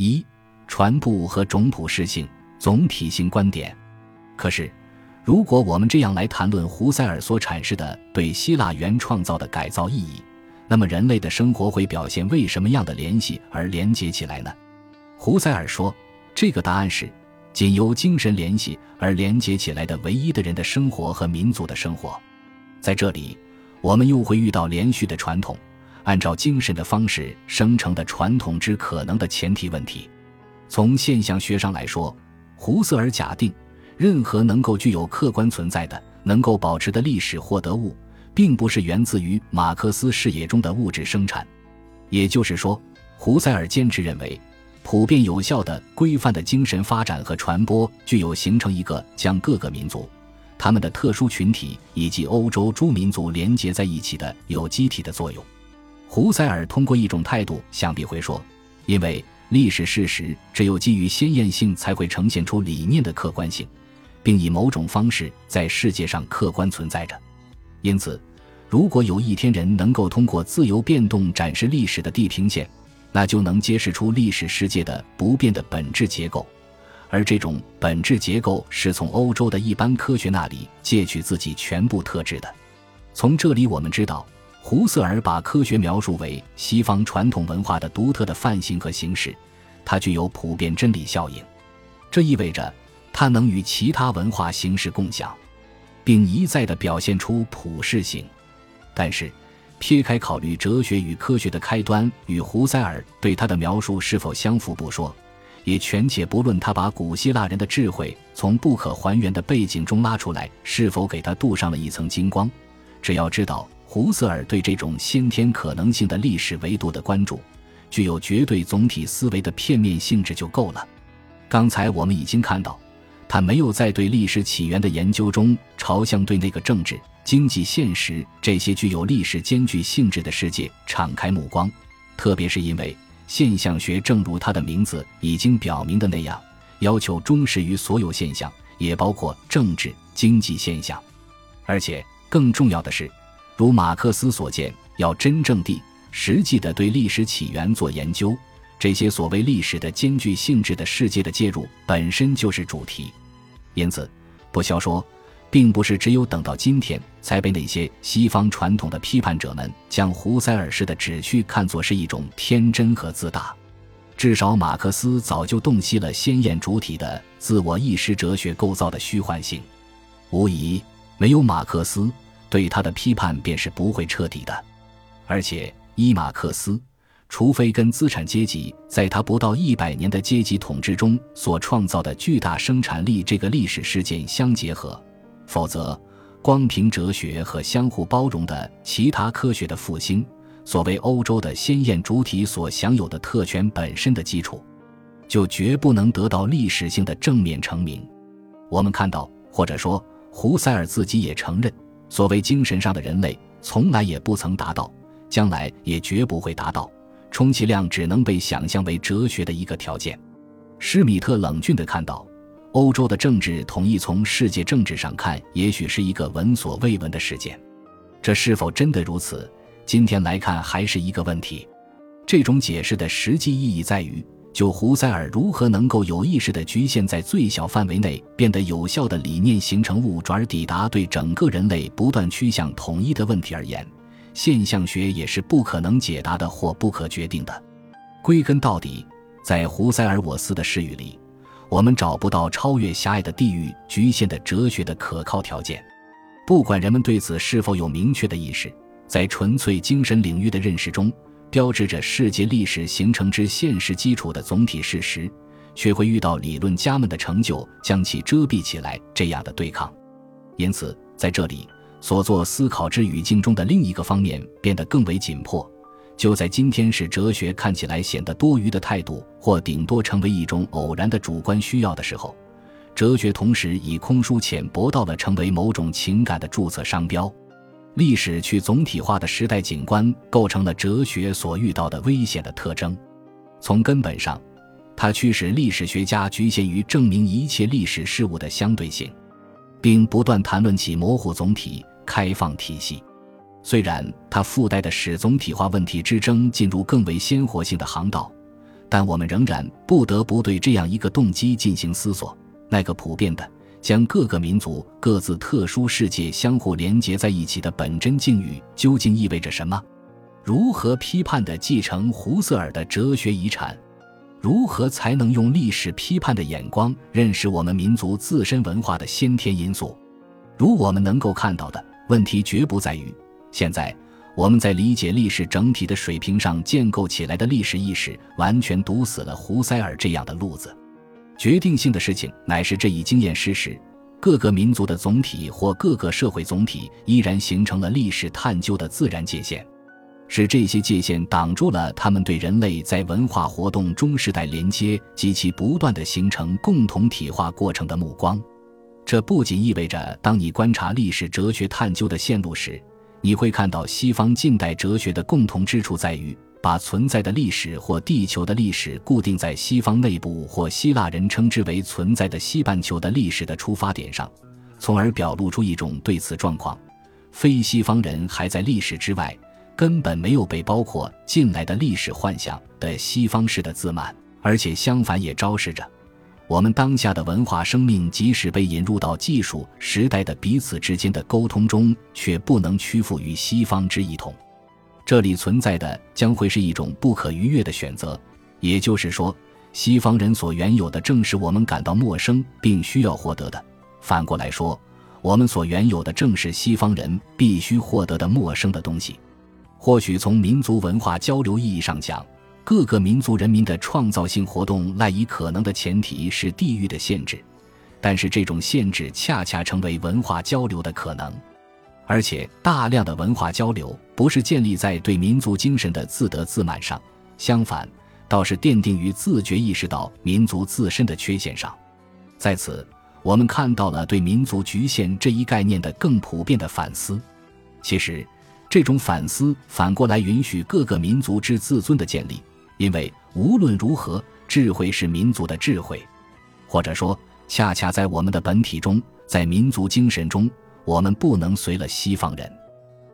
一、传播和种普适性、总体性观点。可是，如果我们这样来谈论胡塞尔所阐释的对希腊原创造的改造意义，那么人类的生活会表现为什么样的联系而连接起来呢？胡塞尔说，这个答案是：仅由精神联系而连接起来的唯一的人的生活和民族的生活。在这里，我们又会遇到连续的传统。按照精神的方式生成的传统之可能的前提问题，从现象学上来说，胡塞尔假定，任何能够具有客观存在的、能够保持的历史获得物，并不是源自于马克思视野中的物质生产。也就是说，胡塞尔坚持认为，普遍有效的、规范的精神发展和传播，具有形成一个将各个民族、他们的特殊群体以及欧洲诸民族连结在一起的有机体的作用。胡塞尔通过一种态度，想必会说：“因为历史事实只有基于先验性，才会呈现出理念的客观性，并以某种方式在世界上客观存在着。因此，如果有一天人能够通过自由变动展示历史的地平线，那就能揭示出历史世界的不变的本质结构，而这种本质结构是从欧洲的一般科学那里借取自己全部特质的。从这里我们知道。”胡塞尔把科学描述为西方传统文化的独特的范型和形式，它具有普遍真理效应，这意味着它能与其他文化形式共享，并一再地表现出普适性。但是，撇开考虑哲学与科学的开端与胡塞尔对他的描述是否相符不说，也全且不论他把古希腊人的智慧从不可还原的背景中拉出来是否给他镀上了一层金光，只要知道。胡塞尔对这种先天可能性的历史维度的关注，具有绝对总体思维的片面性质就够了。刚才我们已经看到，他没有在对历史起源的研究中朝向对那个政治、经济、现实这些具有历史艰巨性质的世界敞开目光，特别是因为现象学正如它的名字已经表明的那样，要求忠实于所有现象，也包括政治、经济现象。而且更重要的是。如马克思所见，要真正地、实际的对历史起源做研究，这些所谓历史的艰巨性质的世界的介入本身就是主题。因此，不消说，并不是只有等到今天才被那些西方传统的批判者们将胡塞尔式的旨趣看作是一种天真和自大。至少，马克思早就洞悉了鲜艳主体的自我意识哲学构造的虚幻性。无疑，没有马克思。对他的批判便是不会彻底的，而且伊马克思，除非跟资产阶级在他不到一百年的阶级统治中所创造的巨大生产力这个历史事件相结合，否则，光凭哲学和相互包容的其他科学的复兴，所谓欧洲的鲜艳主体所享有的特权本身的基础，就绝不能得到历史性的正面成名。我们看到，或者说胡塞尔自己也承认。所谓精神上的人类，从来也不曾达到，将来也绝不会达到，充其量只能被想象为哲学的一个条件。施米特冷峻地看到，欧洲的政治统一从世界政治上看，也许是一个闻所未闻的事件。这是否真的如此？今天来看还是一个问题。这种解释的实际意义在于。就胡塞尔如何能够有意识地局限在最小范围内，变得有效的理念形成物，转而抵达对整个人类不断趋向统一的问题而言，现象学也是不可能解答的或不可决定的。归根到底，在胡塞尔我思的视域里，我们找不到超越狭隘的地域局限的哲学的可靠条件。不管人们对此是否有明确的意识，在纯粹精神领域的认识中。标志着世界历史形成之现实基础的总体事实，却会遇到理论家们的成就将其遮蔽起来这样的对抗。因此，在这里所做思考之语境中的另一个方面变得更为紧迫。就在今天，使哲学看起来显得多余的态度，或顶多成为一种偶然的主观需要的时候，哲学同时以空疏浅薄到了成为某种情感的注册商标。历史去总体化的时代景观构成了哲学所遇到的危险的特征。从根本上，它驱使历史学家局限于证明一切历史事物的相对性，并不断谈论起模糊总体、开放体系。虽然它附带的使总体化问题之争进入更为鲜活性的航道，但我们仍然不得不对这样一个动机进行思索：那个普遍的将各个民族各自特殊世界相互连结在一起的本真境遇，究竟意味着什么？如何批判地继承胡塞尔的哲学遗产？如何才能用历史批判的眼光认识我们民族自身文化的先天因素？如我们能够看到的问题，绝不在于现在。我们在理解历史整体的水平上建构起来的历史意识，完全堵死了胡塞尔这样的路子。决定性的事情乃是这一经验事实：各个民族的总体或各个社会总体依然形成了历史探究的自然界限，是这些界限挡住了他们对人类在文化活动中世代连接及其不断的形成共同体化过程的目光。这不仅意味着，当你观察历史哲学探究的线路时，你会看到西方近代哲学的共同之处在于，把存在的历史或地球的历史固定在西方内部或希腊人称之为存在的西半球的历史的出发点上，从而表露出一种对此状况，非西方人还在历史之外，根本没有被包括进来的历史幻想的西方式的自满，而且相反也昭示着。我们当下的文化生命，即使被引入到技术时代的彼此之间的沟通中，却不能屈服于西方之一统。这里存在的将会是一种不可逾越的选择，也就是说，西方人所原有的正是我们感到陌生并需要获得的；反过来说，我们所原有的正是西方人必须获得的陌生的东西。或许从民族文化交流意义上讲。各个民族人民的创造性活动赖以可能的前提是地域的限制，但是这种限制恰恰成为文化交流的可能，而且大量的文化交流不是建立在对民族精神的自得自满上，相反，倒是奠定于自觉意识到民族自身的缺陷上。在此，我们看到了对民族局限这一概念的更普遍的反思。其实，这种反思反过来允许各个民族之自尊的建立。因为无论如何，智慧是民族的智慧，或者说，恰恰在我们的本体中，在民族精神中，我们不能随了西方人。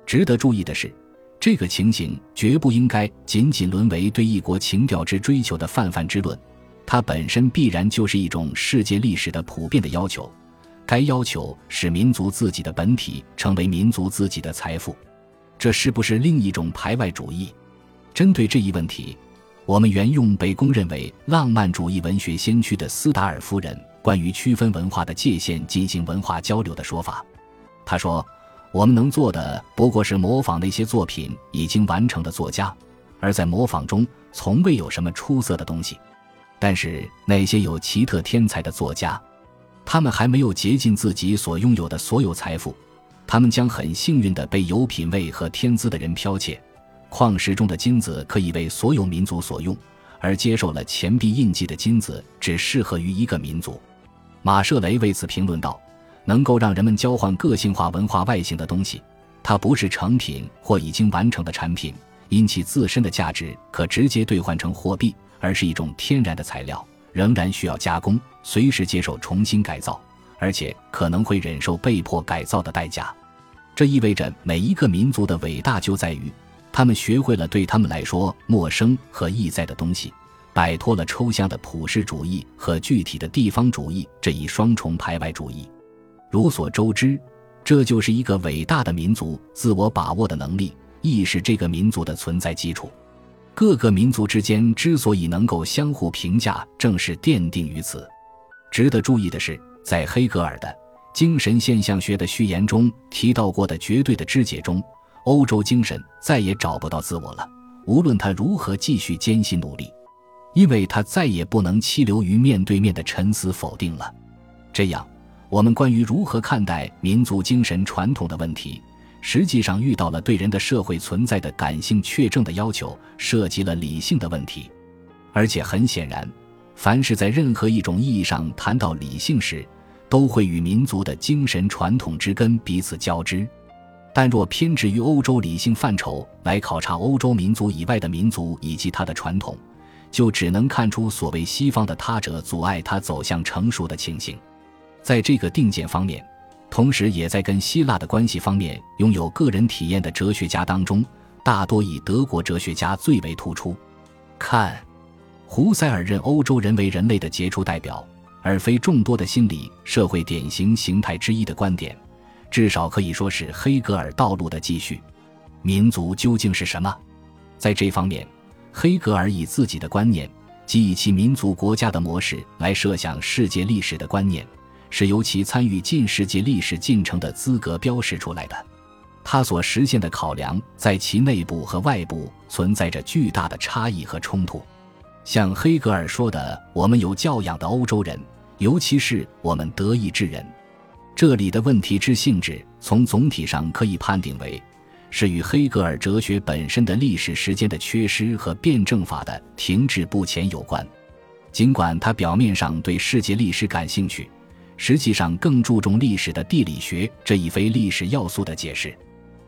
值得注意的是，这个情形绝不应该仅仅沦为对一国情调之追求的泛泛之论，它本身必然就是一种世界历史的普遍的要求。该要求使民族自己的本体成为民族自己的财富，这是不是另一种排外主义？针对这一问题。我们沿用被公认为浪漫主义文学先驱的斯达尔夫人关于区分文化的界限进行文化交流的说法。他说：“我们能做的不过是模仿那些作品已经完成的作家，而在模仿中从未有什么出色的东西。但是那些有奇特天才的作家，他们还没有竭尽自己所拥有的所有财富，他们将很幸运地被有品位和天资的人剽窃。”矿石中的金子可以为所有民族所用，而接受了钱币印记的金子只适合于一个民族。马舍雷为此评论道：“能够让人们交换个性化文化外形的东西，它不是成品或已经完成的产品，因其自身的价值可直接兑换成货币，而是一种天然的材料，仍然需要加工，随时接受重新改造，而且可能会忍受被迫改造的代价。这意味着每一个民族的伟大就在于。”他们学会了对他们来说陌生和异在的东西，摆脱了抽象的普世主义和具体的地方主义这一双重排外主义。如所周知，这就是一个伟大的民族自我把握的能力，亦是这个民族的存在基础。各个民族之间之所以能够相互评价，正是奠定于此。值得注意的是，在黑格尔的精神现象学的序言中提到过的绝对的肢解中。欧洲精神再也找不到自我了，无论他如何继续艰辛努力，因为他再也不能栖留于面对面的沉思否定了。这样，我们关于如何看待民族精神传统的问题，实际上遇到了对人的社会存在的感性确证的要求，涉及了理性的问题。而且很显然，凡是在任何一种意义上谈到理性时，都会与民族的精神传统之根彼此交织。但若偏执于欧洲理性范畴来考察欧洲民族以外的民族以及它的传统，就只能看出所谓西方的他者阻碍他走向成熟的情形。在这个定见方面，同时也在跟希腊的关系方面拥有个人体验的哲学家当中，大多以德国哲学家最为突出。看，胡塞尔认欧洲人为人类的杰出代表，而非众多的心理社会典型形态之一的观点，至少可以说是黑格尔道路的继续。民族究竟是什么？在这方面，黑格尔以自己的观念，即以其民族国家的模式来设想世界历史的观念，是由其参与近世纪历史进程的资格标示出来的。他所实现的考量，在其内部和外部存在着巨大的差异和冲突。像黑格尔说的：“我们有教养的欧洲人，尤其是我们德意志人。”这里的问题之性质，从总体上可以判定为是与黑格尔哲学本身的历史时间的缺失和辩证法的停滞不前有关。尽管他表面上对世界历史感兴趣，实际上更注重历史的地理学这一非历史要素的解释。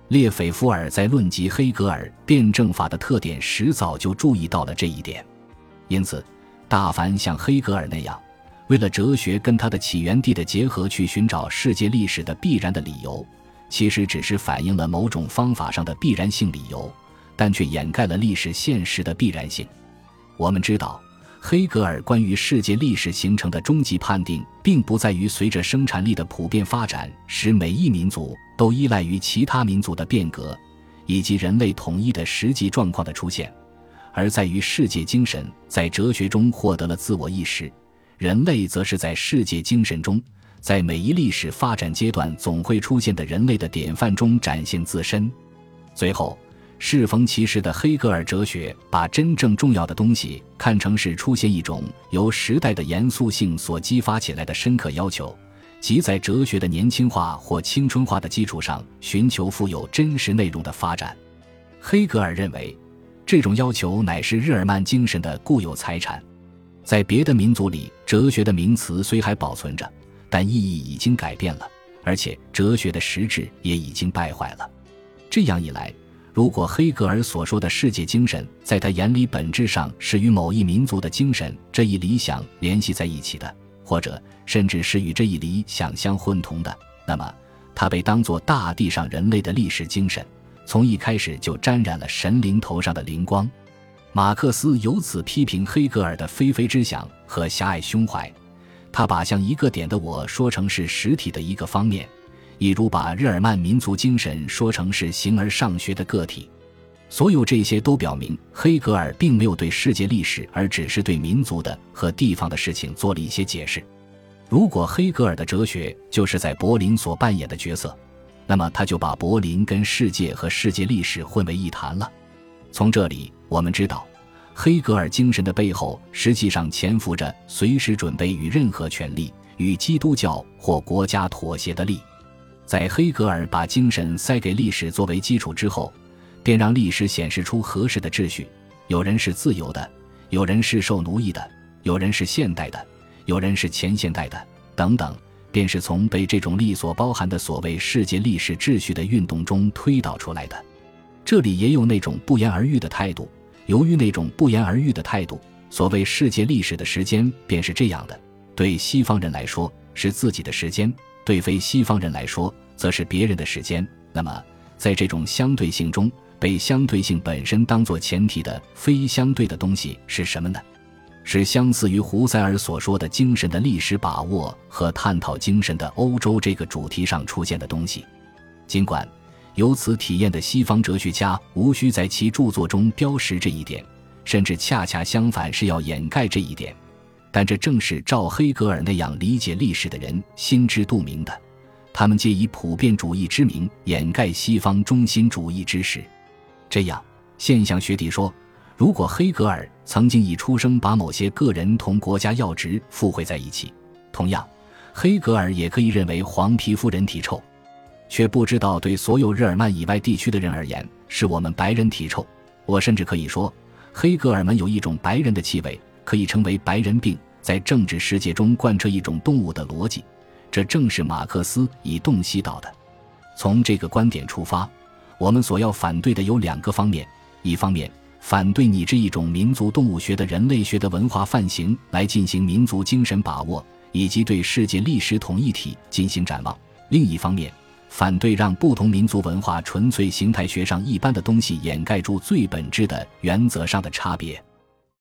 列斐福尔在论及黑格尔辩证法的特点时，早就注意到了这一点。因此，大凡像黑格尔那样，为了哲学跟他的起源地的结合去寻找世界历史的必然的理由，其实只是反映了某种方法上的必然性理由，但却掩盖了历史现实的必然性。我们知道。黑格尔关于世界历史形成的终极判定，并不在于随着生产力的普遍发展，使每一民族都依赖于其他民族的变革，以及人类统一的实际状况的出现，而在于世界精神在哲学中获得了自我意识，人类则是在世界精神中，在每一历史发展阶段总会出现的人类的典范中展现自身。最后。适逢其时的黑格尔哲学，把真正重要的东西看成是出现一种由时代的严肃性所激发起来的深刻要求，即在哲学的年轻化或青春化的基础上，寻求富有真实内容的发展。黑格尔认为，这种要求乃是日耳曼精神的固有财产。在别的民族里，哲学的名词虽还保存着，但意义已经改变了，而且哲学的实质也已经败坏了。这样一来，如果黑格尔所说的世界精神在他眼里本质上是与某一民族的精神这一理想联系在一起的，或者甚至是与这一理想相混同的，那么他被当作大地上人类的历史精神，从一开始就沾染了神灵头上的灵光。马克思由此批评黑格尔的非非之想和狭隘胸怀，他把像一个点的我说成是实体的一个方面。一如把日耳曼民族精神说成是形而上学的个体，所有这些都表明黑格尔并没有对世界历史，而只是对民族的和地方的事情做了一些解释。如果黑格尔的哲学就是在柏林所扮演的角色，那么他就把柏林跟世界和世界历史混为一谈了。从这里我们知道，黑格尔精神的背后实际上潜伏着随时准备与任何权力、与基督教或国家妥协的力。在黑格尔把精神塞给历史作为基础之后，便让历史显示出合适的秩序：有人是自由的，有人是受奴役的，有人是现代的，有人是前现代的，等等，便是从被这种力所包含的所谓世界历史秩序的运动中推导出来的。这里也有那种不言而喻的态度。由于那种不言而喻的态度，所谓世界历史的时间便是这样的：对西方人来说是自己的时间。对非西方人来说，则是别人的时间。那么，在这种相对性中，被相对性本身当作前提的非相对的东西是什么呢？是相似于胡塞尔所说的精神的历史把握和探讨精神的欧洲这个主题上出现的东西。尽管由此体验的西方哲学家无需在其著作中标识这一点，甚至恰恰相反是要掩盖这一点。但这正是照黑格尔那样理解历史的人心知肚明的，他们皆以普遍主义之名掩盖西方中心主义之实。这样，现象学弟说，如果黑格尔曾经以出生把某些个人同国家要职附会在一起，同样，黑格尔也可以认为黄皮肤人体臭，却不知道对所有日耳曼以外地区的人而言，是我们白人体臭。我甚至可以说，黑格尔们有一种白人的气味。可以称为白人病，在政治世界中贯彻一种动物的逻辑，这正是马克思以洞悉到的。从这个观点出发，我们所要反对的有两个方面：一方面，反对你这一种民族动物学的人类学的文化范型来进行民族精神把握，以及对世界历史统一体进行展望；另一方面，反对让不同民族文化纯粹形态学上一般的东西掩盖住最本质的原则上的差别。